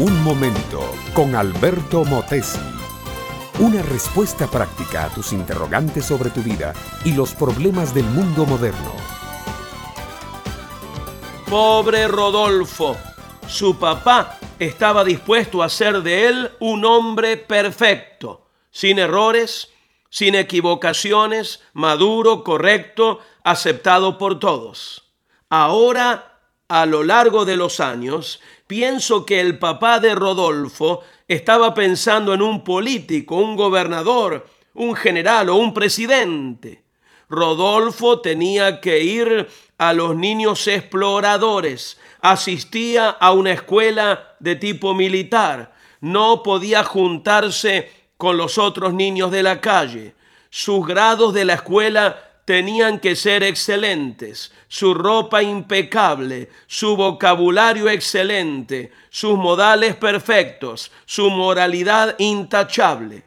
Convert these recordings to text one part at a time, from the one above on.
Un momento con Alberto Motesi. Una respuesta práctica a tus interrogantes sobre tu vida y los problemas del mundo moderno. Pobre Rodolfo. Su papá estaba dispuesto a hacer de él un hombre perfecto, sin errores, sin equivocaciones, maduro, correcto, aceptado por todos. Ahora, a lo largo de los años, pienso que el papá de Rodolfo estaba pensando en un político, un gobernador, un general o un presidente. Rodolfo tenía que ir a los niños exploradores, asistía a una escuela de tipo militar, no podía juntarse con los otros niños de la calle. Sus grados de la escuela tenían que ser excelentes, su ropa impecable, su vocabulario excelente, sus modales perfectos, su moralidad intachable.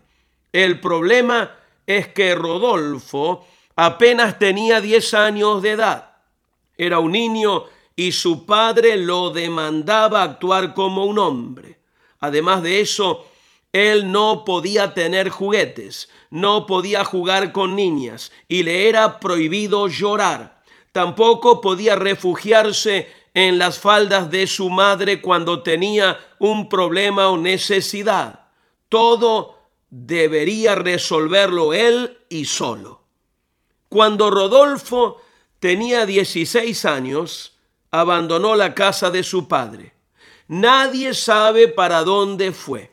El problema es que Rodolfo apenas tenía 10 años de edad. Era un niño y su padre lo demandaba actuar como un hombre. Además de eso, él no podía tener juguetes, no podía jugar con niñas y le era prohibido llorar. Tampoco podía refugiarse en las faldas de su madre cuando tenía un problema o necesidad. Todo debería resolverlo él y solo. Cuando Rodolfo tenía 16 años, abandonó la casa de su padre. Nadie sabe para dónde fue.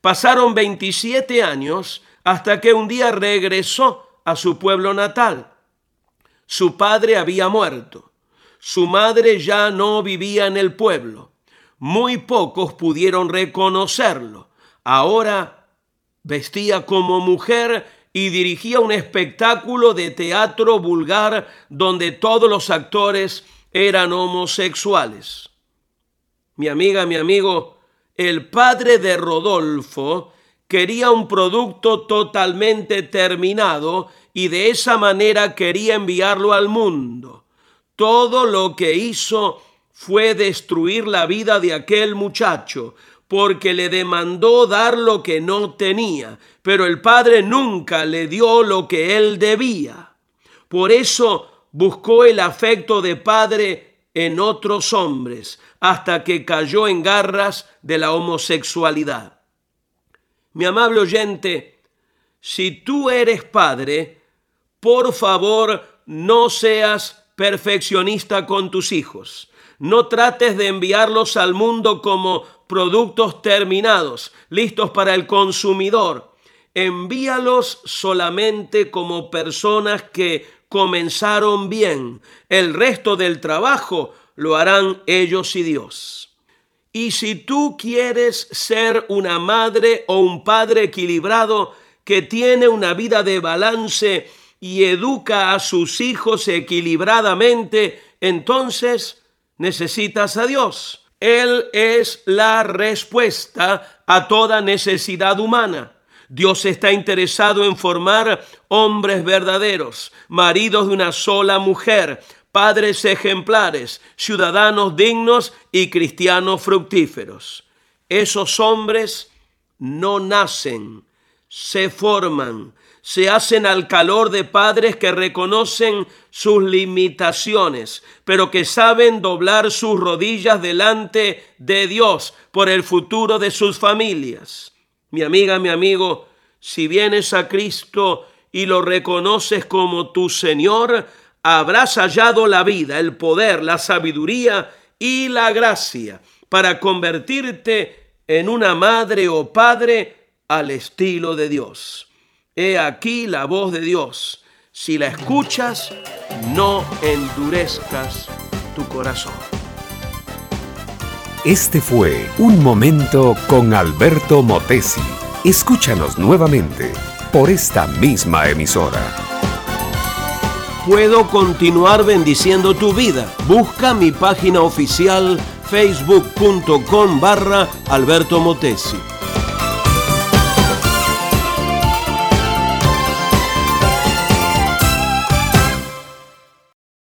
Pasaron 27 años hasta que un día regresó a su pueblo natal. Su padre había muerto. Su madre ya no vivía en el pueblo. Muy pocos pudieron reconocerlo. Ahora vestía como mujer y dirigía un espectáculo de teatro vulgar donde todos los actores eran homosexuales. Mi amiga, mi amigo, el padre de Rodolfo quería un producto totalmente terminado y de esa manera quería enviarlo al mundo. Todo lo que hizo fue destruir la vida de aquel muchacho, porque le demandó dar lo que no tenía, pero el padre nunca le dio lo que él debía. Por eso buscó el afecto de padre en otros hombres hasta que cayó en garras de la homosexualidad. Mi amable oyente, si tú eres padre, por favor no seas perfeccionista con tus hijos. No trates de enviarlos al mundo como productos terminados, listos para el consumidor. Envíalos solamente como personas que comenzaron bien. El resto del trabajo lo harán ellos y Dios. Y si tú quieres ser una madre o un padre equilibrado que tiene una vida de balance y educa a sus hijos equilibradamente, entonces necesitas a Dios. Él es la respuesta a toda necesidad humana. Dios está interesado en formar hombres verdaderos, maridos de una sola mujer, padres ejemplares, ciudadanos dignos y cristianos fructíferos. Esos hombres no nacen, se forman, se hacen al calor de padres que reconocen sus limitaciones, pero que saben doblar sus rodillas delante de Dios por el futuro de sus familias. Mi amiga, mi amigo, si vienes a Cristo y lo reconoces como tu Señor, habrás hallado la vida, el poder, la sabiduría y la gracia para convertirte en una madre o padre al estilo de Dios. He aquí la voz de Dios. Si la escuchas, no endurezcas tu corazón. Este fue Un Momento con Alberto Motesi. Escúchanos nuevamente por esta misma emisora. Puedo continuar bendiciendo tu vida. Busca mi página oficial facebook.com barra Alberto Motesi.